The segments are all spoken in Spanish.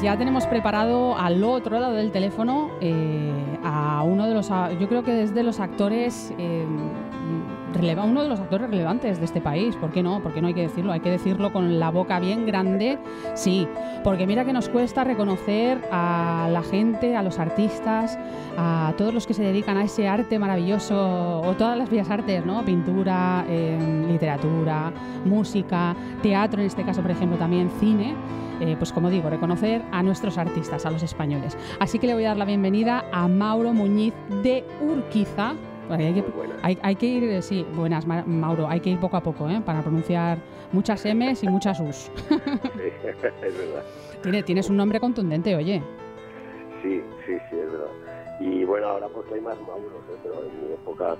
pues ya tenemos preparado al otro lado del teléfono eh, a uno de los, yo creo que es de los actores, eh, releva, uno de los actores relevantes de este país. ¿Por qué no? Porque no hay que decirlo, hay que decirlo con la boca bien grande, sí. Porque mira que nos cuesta reconocer a la gente, a los artistas, a todos los que se dedican a ese arte maravilloso, o todas las bellas artes, ¿no? Pintura, eh, literatura, música, teatro, en este caso, por ejemplo, también cine. Eh, pues como digo, reconocer a nuestros artistas, a los españoles. Así que le voy a dar la bienvenida a Mauro Muñiz de Urquiza. Hay que, hay, hay que ir, eh, sí, buenas, Ma- Mauro, hay que ir poco a poco, ¿eh? Para pronunciar muchas M's y muchas U's. Sí, es verdad. Tiene- Tienes un nombre contundente, oye. Sí, sí, sí, es verdad. Y bueno, ahora porque hay más Mauros, ¿eh? pero en mi época,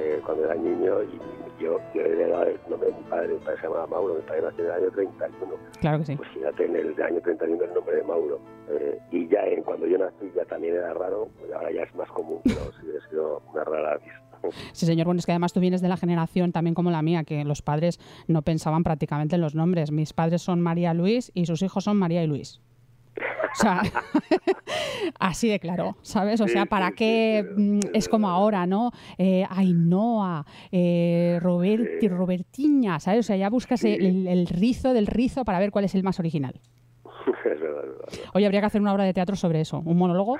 eh, cuando era niño, y yo, yo heredaba el nombre de mi padre, mi padre se llamaba Mauro, mi padre nació en el año 31. Claro que sí. Pues fíjate, en el año 31 el nombre de Mauro. Eh, y ya en, cuando yo nací ya también era raro, pues ahora ya es más común, pero sí ha sido una rara vista. Sí, señor. Bueno, es que además tú vienes de la generación también como la mía, que los padres no pensaban prácticamente en los nombres. Mis padres son María Luis y sus hijos son María y Luis. O sea, así de claro, ¿sabes? O sea, ¿para qué mm, es como ahora, ¿no? Eh, Ainhoa, eh, Roberti, Sí. Robertiña, ¿sabes? O sea, ya buscas el rizo del rizo para ver cuál es el más original. Es verdad, es verdad. Oye, habría que hacer una obra de teatro sobre eso, un monólogo.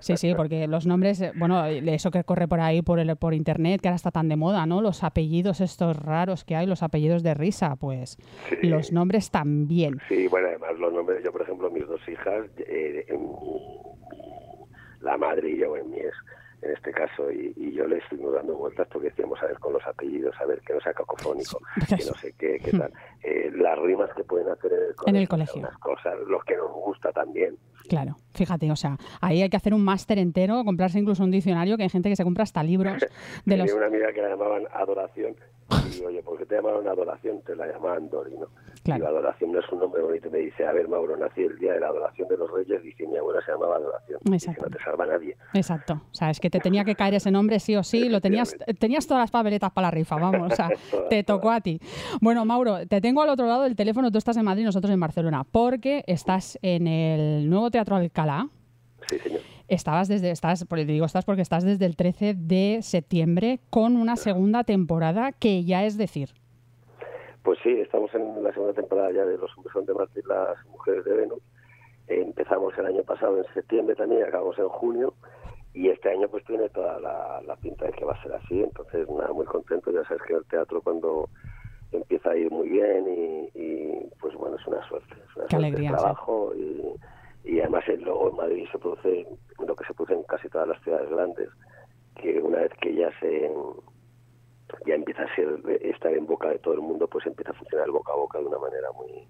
Sí, sí, porque los nombres, eh, bueno, eso que corre por ahí por, el, por internet, que ahora está tan de moda, ¿no? Los apellidos estos raros que hay, los apellidos de risa, pues Sí. los nombres también. Sí, bueno, además los nombres, yo por ejemplo, mis dos hijas, eh, en la madre y yo en mi es, en este caso, y, y yo le estuvimos dando vueltas porque decíamos, a ver, con los apellidos, a ver, que no sea cacofónico, que no sé qué, qué tal. Eh, las rimas que pueden hacer en el colegio. En el colegio. Unas cosas, los que nos gusta también. Claro, fíjate, o sea, ahí hay que hacer un máster entero, comprarse incluso un diccionario, que hay gente que se compra hasta libros de Tenía los... una amiga que la llamaban adoración. Y oye, ¿por qué te llamaron adoración? Te la llamaban Dorino. Claro. Y la adoración no es un nombre bonito. Me dice, a ver, Mauro, nací el día de la adoración de los reyes. Dice, mi abuela se llamaba adoración. Dice, no te salva nadie. Exacto, o sea, es que te tenía que caer ese nombre sí o sí, lo tenías, tenías todas las papeletas para la rifa, vamos, o sea, te tocó a ti. Bueno, Mauro, te tengo al otro lado del teléfono, tú estás en Madrid, nosotros en Barcelona, porque estás en el nuevo Teatro Alcalá, Sí, señor. Estabas desde, estás, te digo estás porque estás desde el 13 de septiembre con una segunda temporada que ya es decir, Pues sí, estamos en la segunda temporada ya de Los hombres son de Marte y las mujeres de Venus. Empezamos el año pasado en septiembre también, acabamos en junio. Y este año pues tiene toda la, la pinta de que va a ser así. Entonces, nada, muy contento. Ya sabes que el teatro cuando empieza a ir muy bien y, y, pues bueno, es una suerte. Es una Qué suerte alegría, sí. trabajo y, y además en- luego en Madrid se produce lo que se produce en casi todas las ciudades grandes, que una vez que ya se ya empieza a ser estar en boca de todo el mundo, pues empieza a funcionar boca a boca de una manera muy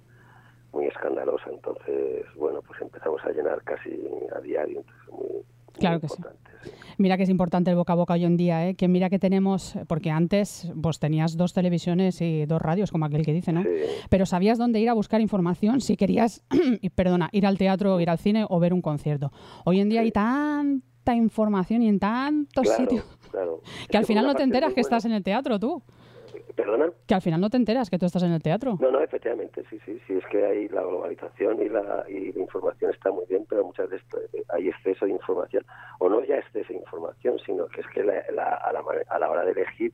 muy escandalosa. Entonces, bueno, pues empezamos a llenar casi a diario. Entonces, muy, Claro que sí. Mira que es importante el boca a boca hoy en día, ¿eh? que mira que tenemos, porque antes pues tenías dos televisiones y dos radios, como aquel que dice, ¿no? Pero sabías dónde ir a buscar información si querías, perdona, ir al teatro, ir al cine o ver un concierto. Hoy en día hay tanta información y en tantos sitios que al final no te enteras que estás en el teatro tú. ¿Perdona? Que al final no te enteras que tú estás en el teatro. No, no, efectivamente, sí, sí, sí, es que hay la globalización y la, y la información está muy bien, pero muchas veces eh, hay exceso de información, o no ya exceso de información, sino que es que la, a, la, a la hora de elegir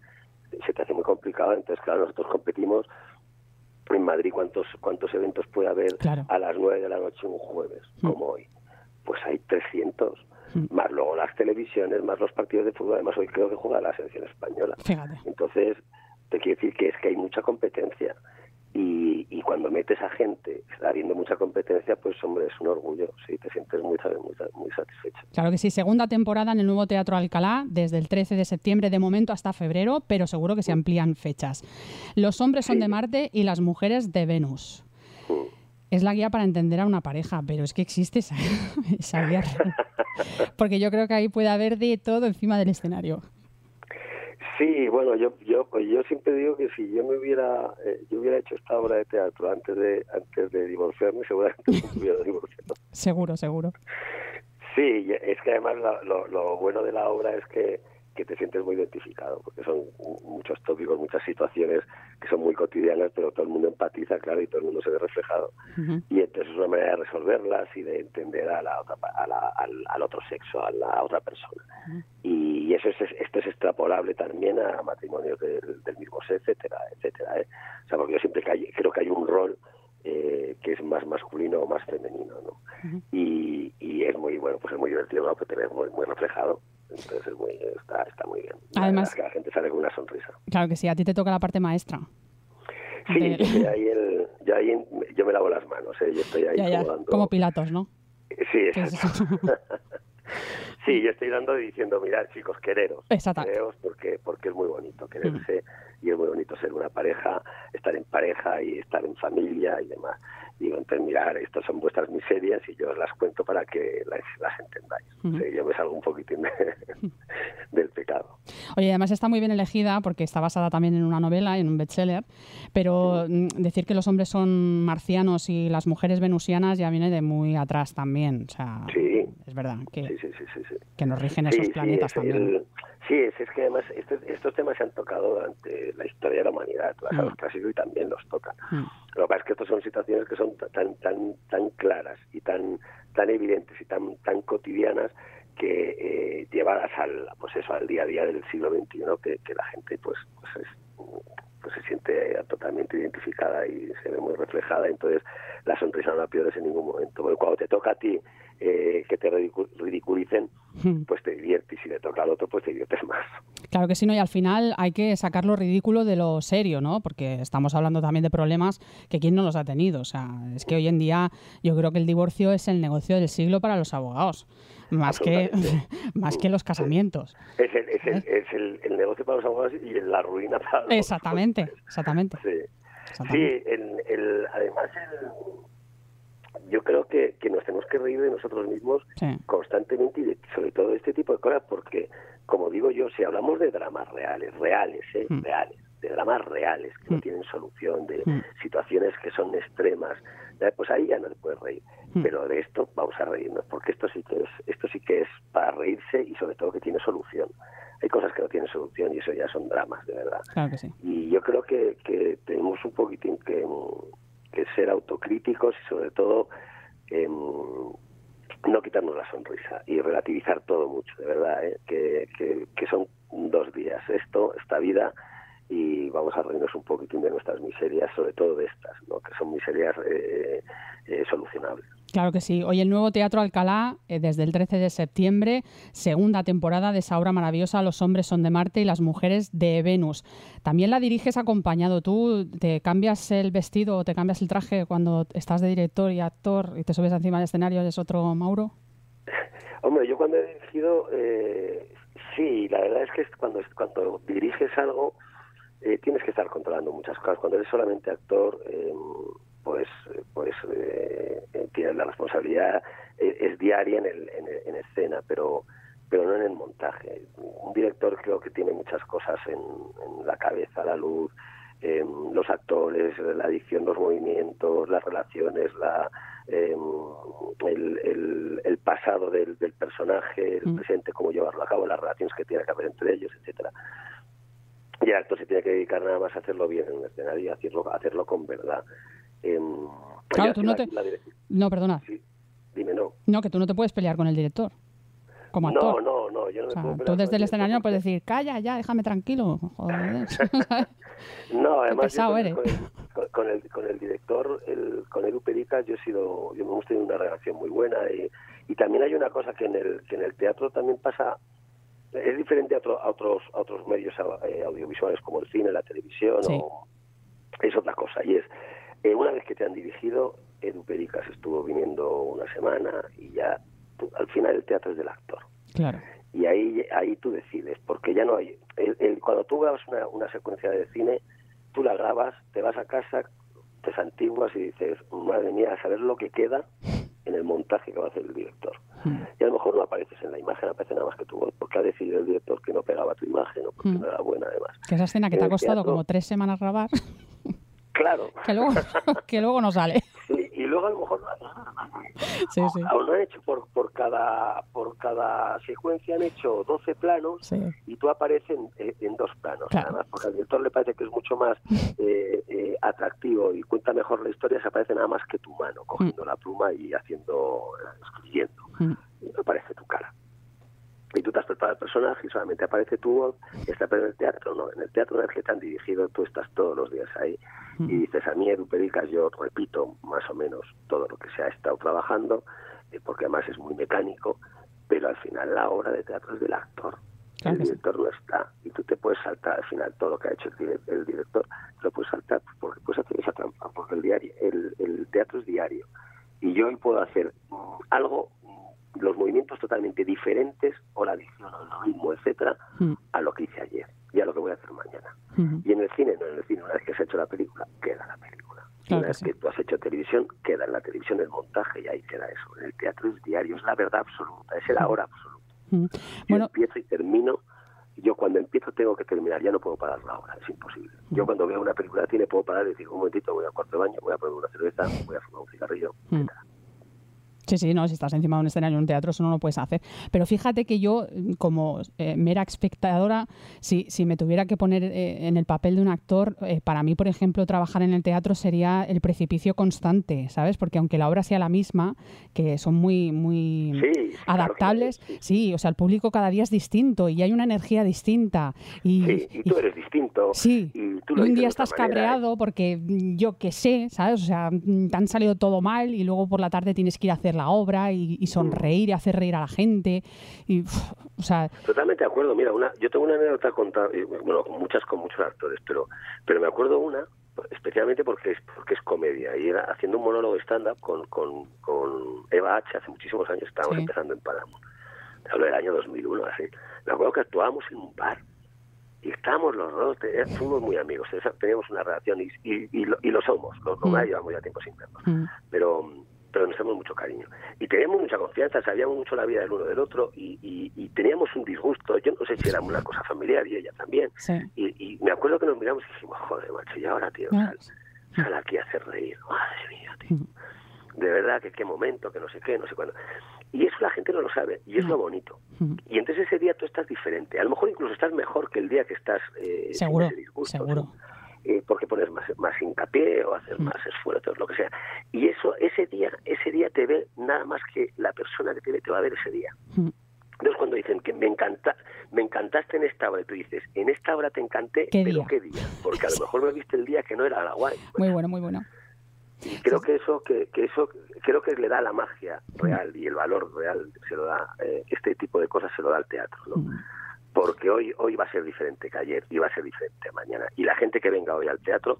se te hace muy complicado, entonces claro, nosotros competimos en Madrid, ¿cuántos cuántos eventos puede haber a las 9 de la noche un jueves, mm. como hoy? Pues hay 300 mm. más luego las televisiones, más los partidos de fútbol. Además, hoy creo que juega la selección española. Fíjate. Entonces, te quiero decir que es que hay mucha competencia. Y, y, cuando metes a gente, habiendo mucha competencia, pues hombre, es un orgullo, sí, te sientes muy, muy, muy satisfecho. Claro que sí, segunda temporada en el nuevo Teatro Alcalá, desde el 13 de septiembre de momento hasta febrero, pero seguro que se amplían fechas. Los hombres son de Marte y las mujeres de Venus. Es la guía para entender a una pareja, pero es que existe esa, esa guía. Porque yo creo que ahí puede haber de todo encima del escenario. Sí, bueno, yo yo pues yo siempre digo que si yo me hubiera eh, yo hubiera hecho esta obra de teatro antes de antes de divorciarme, seguramente me hubiera divorciado. seguro, seguro. Sí, es que además lo, lo bueno de la obra es que que te sientes muy identificado, porque son muchos tópicos, muchas situaciones que son muy cotidianas, pero todo el mundo empatiza, claro, y todo el mundo se ve reflejado. Y entonces es una manera de resolverlas y de entender a la otra, al, otro sexo, a la otra persona. Y eso es, esto es extrapolable también a matrimonios del, mismo sexo, etcétera, etcétera. ¿eh? O sea, porque yo siempre creo que hay un rol eh, que es más masculino o más femenino, ¿no? y, y, es muy bueno, pues es muy divertido, ¿no? Porque te ves muy, muy reflejado entonces muy, está, está muy bien. Además, que la gente sale con una sonrisa. Claro que sí, a ti te toca la parte maestra. Sí, yo, ahí el, yo, ahí yo me lavo las manos, ¿eh? yo estoy ahí ya, Como Pilatos, ¿no? Sí, exacto. sí, yo estoy dando diciendo, mirad chicos, quereros. Quereros porque, porque es muy bonito quererse y es muy bonito ser una pareja, estar en pareja y estar en familia y demás digo, entonces mirar, estas son vuestras miserias y yo os las cuento para que las, las entendáis. yo me salgo un poquitín del pecado. Oye, además está muy bien elegida porque está basada también en una novela, en un bestseller, pero mm, decir que los hombres son marcianos y las mujeres venusianas ya viene de muy atrás también. O sea, es verdad que, que nos rigen esos planetas también. Sí, es, que además este, estos temas se han tocado durante la historia de la humanidad, a los mm. clásicos y también los tocan. Mm. Lo que pasa es que estas son situaciones que son tan tan tan claras y tan tan evidentes y tan tan cotidianas que eh, llevadas al pues eso al día a día del siglo XXI que, que la gente pues pues, pues se siente totalmente identificada y se ve muy reflejada entonces la sonrisa no la pierdes en ningún momento porque cuando te toca a ti eh, que te ridiculicen, hmm. pues te diviertes. Y si le toca al otro, pues te diviertes más. Claro que sí, ¿no? Y al final hay que sacar lo ridículo de lo serio, ¿no? Porque estamos hablando también de problemas que quién no los ha tenido. O sea, es que hoy en día yo creo que el divorcio es el negocio del siglo para los abogados. Más que, más que los casamientos. Es, el, es, el, ¿Eh? es el, negocio para los abogados y la ruina para los Exactamente, exactamente. Sí, el, además el, yo creo que, que nos tenemos que reír de nosotros mismos constantemente y sobre todo este tipo de cosas porque, como digo yo, si hablamos de dramas reales, reales, ¿eh? Mm. reales, de dramas reales que no mm. tienen solución, de mm. situaciones que son extremas, pues ahí ya no te puedes reír. Pero de esto vamos a reírnos porque esto sí que es esto sí que es para reírse y sobre todo que tiene solución. Hay cosas que no tienen solución y eso ya son dramas, de verdad. Y yo creo que, que tenemos un poquitín que que ser autocríticos y sobre todo em, no quitarnos la sonrisa y relativizar todo mucho, de verdad, ¿eh? que, que, son dos días esto, esta vida y vamos a reírnos un poquitín de nuestras miserias, sobre todo de estas, ¿no? que son miserias eh, eh, solucionables. Claro que sí. Hoy el nuevo Teatro Alcalá, eh, desde el 13 de septiembre, segunda temporada de esa obra maravillosa, Los hombres son de Marte y las mujeres de Venus. También la diriges acompañado. ¿Tú te cambias el vestido o te cambias el traje cuando estás de director y actor y te subes encima del escenario? ¿Es otro Mauro? Hombre, yo cuando he dirigido, eh, sí, la verdad es que cuando, cuando diriges algo eh, tienes que estar controlando muchas cosas. Cuando eres solamente actor... Eh, pues pues eh, tienes la responsabilidad es, diaria en, el, en, escena, pero pero no en el montaje. Un director creo que tiene muchas cosas en, la cabeza, la luz, em, los actores, la adicción, los movimientos, las relaciones, la, em, el, el, pasado del, del personaje, el mm. presente, cómo llevarlo a cabo, las relaciones que tiene que haber entre ellos, etcétera. Y el actor se tiene que dedicar nada más a hacerlo bien en un escenario y hacerlo, hacerlo con verdad. Em, claro, tú no te... no, perdona. Dime, no. No, que tú no te puedes pelear con el director. Como actor. No, no, no. Yo no me puedo tú desde el escenario no puedes decir, calla ya, déjame tranquilo. Joder. no, además. Con, eres. Con, el, con el director, el, con Edu Perica, yo he sido, yo hemos tenido una relación muy buena y, y también hay una cosa que en el, que en el teatro también pasa es diferente a, otros a otros medios eh, audiovisuales como el cine, la televisión, o, es otra cosa. Y es, eh, una vez que te han dirigido, Edu Pericas estuvo viniendo una semana y ya al final el teatro es del actor. Claro. Y ahí, ahí tú decides, porque ya no hay... El, cuando tú grabas una, una secuencia de cine, tú la grabas, te vas a casa, te santiguas y dices, madre mía, a saber lo que queda en el montaje que va a hacer el director. Hmm. Y a lo mejor no apareces en la imagen, aparece nada más que tu voz, porque ha decidido el director que no pegaba tu imagen o porque hmm. no era buena además. Que esa escena que te ha costado como tres semanas grabar. Claro. que, luego, que luego no sale. y luego a lo mejor sí, sí. lo han hecho por, por cada por cada secuencia han hecho 12 planos y tú apareces en, dos planos además porque al director le parece que es mucho más eh, eh, atractivo y cuenta mejor la historia se aparece nada más que tu mano cogiendo mm. la pluma y haciendo escribiendo mm. y no aparece tu cara y tú te has preparado el personaje y solamente aparece tu voz está en el teatro, no, en el teatro en el que te han dirigido, tú estás todos los días ahí y mm. dices a mí Edu Pericas, yo repito más o menos todo lo que se ha estado trabajando, eh, porque además es muy mecánico, pero al final la obra de teatro es del actor. el director no está y tú te puedes saltar al final todo lo que ha hecho el, director, te lo puedes saltar porque puedes hacer esa trampa, porque el, diario, el, el teatro es diario y yo hoy puedo hacer algo los movimientos totalmente diferentes o la dicción o el ritmo, etcétera, mm. a lo que hice ayer y a lo que voy a hacer mañana. Mm-hmm. Y en el cine, no en el cine, una vez que has hecho la película, queda la película. una vez que tú has hecho televisión, queda en la televisión el montaje y ahí queda eso. En el teatro es diario, es la verdad absoluta, es el ahora absoluto. Mm. Yo empiezo y termino yo cuando empiezo tengo que terminar, ya no puedo parar la obra, es imposible. Yo cuando veo una película de cine puedo parar y decir, un momentito, voy al cuarto de baño, voy a poner una cerveza, voy a fumar un cigarrillo. Sí, sí, no, si estás encima de un escenario en un teatro, eso no lo puedes hacer. Pero fíjate que yo, como eh, mera espectadora, si, si me tuviera que poner eh, en el papel de un actor, eh, para mí, por ejemplo, trabajar en el teatro sería el precipicio constante, ¿sabes? Porque aunque la obra sea la misma, que son muy, muy adaptables, sí. o sea, el público cada día es distinto y hay una energía distinta. Y, sí, y tú eres distinto. Sí, y, tú un día estás cabreado porque yo qué sé, ¿sabes? O sea, te han salido todo mal y luego por la tarde tienes que ir a hacer la obra y, sonreír y hacer reír a la gente. Y, o sea... Totalmente de acuerdo. Mira, una, yo tengo una anécdota contar, bueno, muchas con muchos actores, pero, pero me acuerdo una especialmente porque es porque es comedia y era haciendo un monólogo stand-up con, con, con, Eva H. hace muchísimos años estábamos empezando en Paramount hablo del año 2001 así me acuerdo que actuábamos en un bar y estábamos los dos, fuimos muy amigos, teníamos una relación y, y, y, lo, y lo, somos, lo, mm. llevamos ya tiempo sin vernos. Mm. Pero pero nos tenemos mucho cariño. Y teníamos mucha confianza, sabíamos mucho la vida del uno del otro y, y, teníamos un disgusto. Yo no sé si era una cosa familiar y ella también. Y, me acuerdo que nos miramos y dijimos, joder, macho, y ahora, tío, sal, sal aquí a hacer reír. Madre mía, tío. De verdad, que qué momento, que no sé qué, no sé cuándo. Y eso la gente no lo sabe, y es lo bonito. Y entonces ese día tú estás diferente. A lo mejor incluso estás mejor que el día que estás eh, seguro, seguro. Eh, porque pones más, más hincapié o hacer más esfuerzo, lo que sea. Y eso, ese día, ese día te ve nada más que la persona que te ve, te va a ver ese día. Entonces cuando dicen que me encanta, me encantaste en esta obra, tú dices, en esta obra te encanté, pero qué día, porque a lo mejor me viste el día que no era la guay. Muy bueno, muy bueno. Y creo que eso, que, que, eso, creo que le da la magia real y el valor real se lo da, eh, este tipo de cosas se lo da al teatro, ¿no? Porque hoy, hoy va a ser diferente que ayer y va a ser diferente mañana. Y la gente que venga hoy al teatro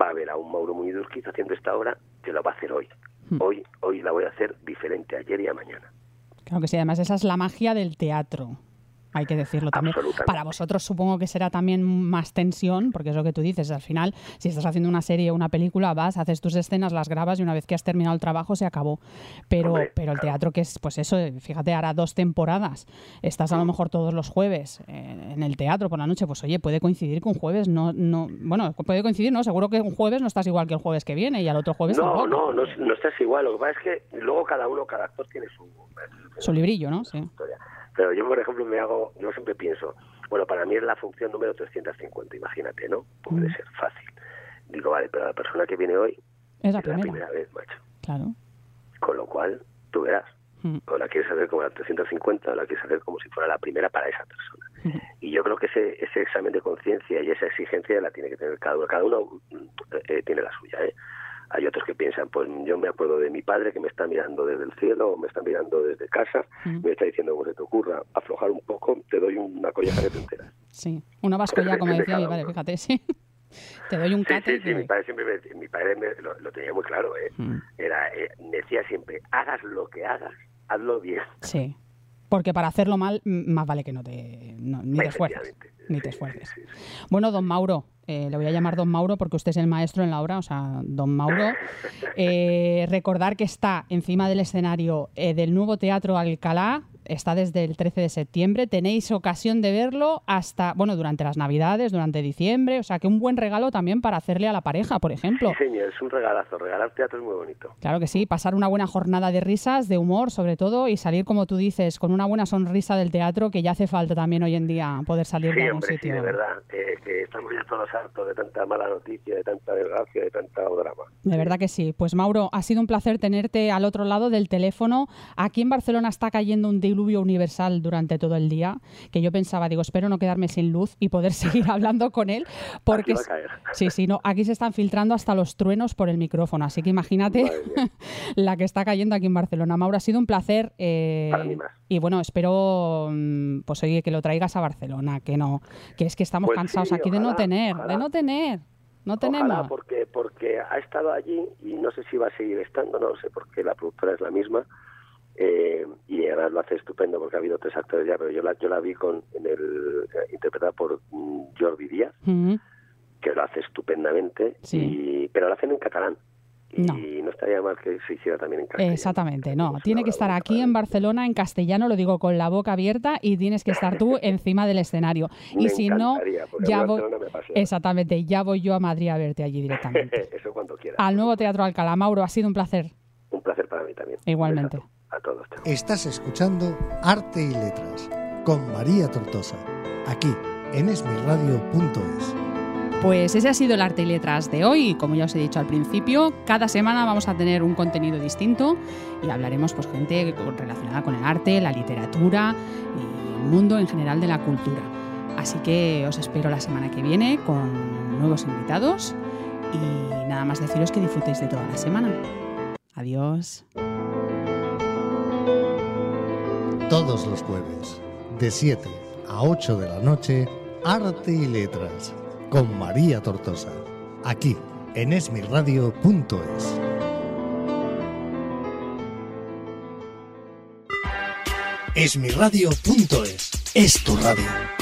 va a ver a un Mauro Muñidurquiz haciendo esta obra que lo va a hacer hoy. Hmm. Hoy, hoy la voy a hacer diferente ayer y a mañana. Claro que sí, además esa es la magia del teatro. Hay que decirlo también. Para vosotros supongo que será también más tensión, porque es lo que tú dices, al final, si estás haciendo una serie o una película, vas, haces tus escenas, las grabas y una vez que has terminado el trabajo se acabó. Pero, pero el teatro que es, pues eso, fíjate, hará dos temporadas, estás a lo mejor todos los jueves eh, en el teatro por la noche, pues oye, puede coincidir con jueves, no, no, bueno, puede coincidir, ¿no? Seguro que un jueves no estás igual que el jueves que viene y al otro jueves no, No, no, no estás igual, lo que pasa es que luego cada uno, cada actor tiene su... Su librillo, ¿no? Sí. Pero yo, por ejemplo, me hago, yo siempre pienso, bueno, para mí es la función número 350, imagínate, ¿no? Puede mm. ser fácil. Digo, vale, pero la persona que viene hoy es la, primera. vez, macho. Claro. Con lo cual, tú verás. Mm. O la quieres hacer como la 350 o la quieres hacer como si fuera la primera para esa persona. Mm. Y yo creo que ese, ese examen de conciencia y esa exigencia la tiene que tener cada uno. Cada uno eh, tiene la suya, ¿eh? Hay otros que piensan, pues yo me acuerdo de mi padre que me está mirando desde el cielo o me está mirando desde casa, me está diciendo, como se te ocurra, aflojar un poco, te doy una colleja que te enteras. Sí, una vascolla, como decía mi padre, fíjate, sí. Te doy un cate. Sí, sí, mi padre siempre mi padre lo, tenía muy claro, ¿eh? Era, eh, decía siempre, hagas lo que hagas, hazlo bien. Sí, porque para hacerlo mal, más vale que no te, ni te esfuerces. Ni te esfuerces. Bueno, don Mauro, eh, le voy a llamar don Mauro porque usted es el maestro en la obra, o sea, don Mauro. Eh, recordar que está encima del escenario eh, del nuevo Teatro Alcalá, está desde el 13 de septiembre. Tenéis ocasión de verlo hasta, bueno, durante las Navidades, durante diciembre. O sea, que un buen regalo también para hacerle a la pareja, por ejemplo. Sí, señor, es un regalazo. Regalar teatro es muy bonito. Claro que sí. Pasar una buena jornada de risas, de humor, sobre todo, y salir, como tú dices, con una buena sonrisa del teatro, que ya hace falta también hoy en día poder salir de algún sitio. Sí, de verdad. que estamos ya todos hartos de tanta mala noticia, de tanta desgracia, de tanta drama. De verdad que sí. Pues, Mauro, ha sido un placer tenerte al otro lado del teléfono. Aquí en Barcelona está cayendo un diluvio universal durante todo el día, que yo pensaba, digo, espero no quedarme sin luz y poder seguir hablando con él, porque sí, sí, no, aquí se están filtrando hasta los truenos por el micrófono, así que imagínate la que está cayendo aquí en Barcelona. Mauro, ha sido un placer. Eh, y bueno, espero mm, pues oye que lo traigas a Barcelona, que no, que es que estamos pues cansados aquí de no tener, de no tener. No tenemos. porque, porque ha estado allí y no sé si va a seguir estando, no sé, porque la productora es la misma eh, y además lo hace estupendo porque ha habido tres actores ya, pero yo la, yo la vi con, en el, eh, interpretada por mm, Jordi Díaz, que lo hace estupendamente, y, pero lo hacen en catalán. Y no. estaría mal que se hiciera también en castellano. Exactamente, no. Tiene que estar aquí en Barcelona en castellano, lo digo con la boca abierta, y tienes que estar tú encima del escenario. y si no, ya voy. Exactamente, ya voy yo a Madrid a verte allí directamente. Eso cuando quieras. Al nuevo Teatro Alcalá. Mauro, ha sido un placer. Un placer para mí también. Igualmente. A todos. Estás escuchando Arte y Letras con María Tortosa, aquí en esmirradio.es. Pues ese ha sido el arte y letras de hoy. Como ya os he dicho al principio, cada semana vamos a tener un contenido distinto y hablaremos pues gente relacionada con el arte, la literatura y el mundo en general de la cultura. Así que os espero la semana que viene con nuevos invitados y nada más deciros que disfrutéis de toda la semana. Adiós todos los jueves, de 7 a 8 de la noche, Arte y Letras, con María Tortosa, aquí en esmirradio.es. Esmirradio.es es tu radio.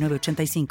85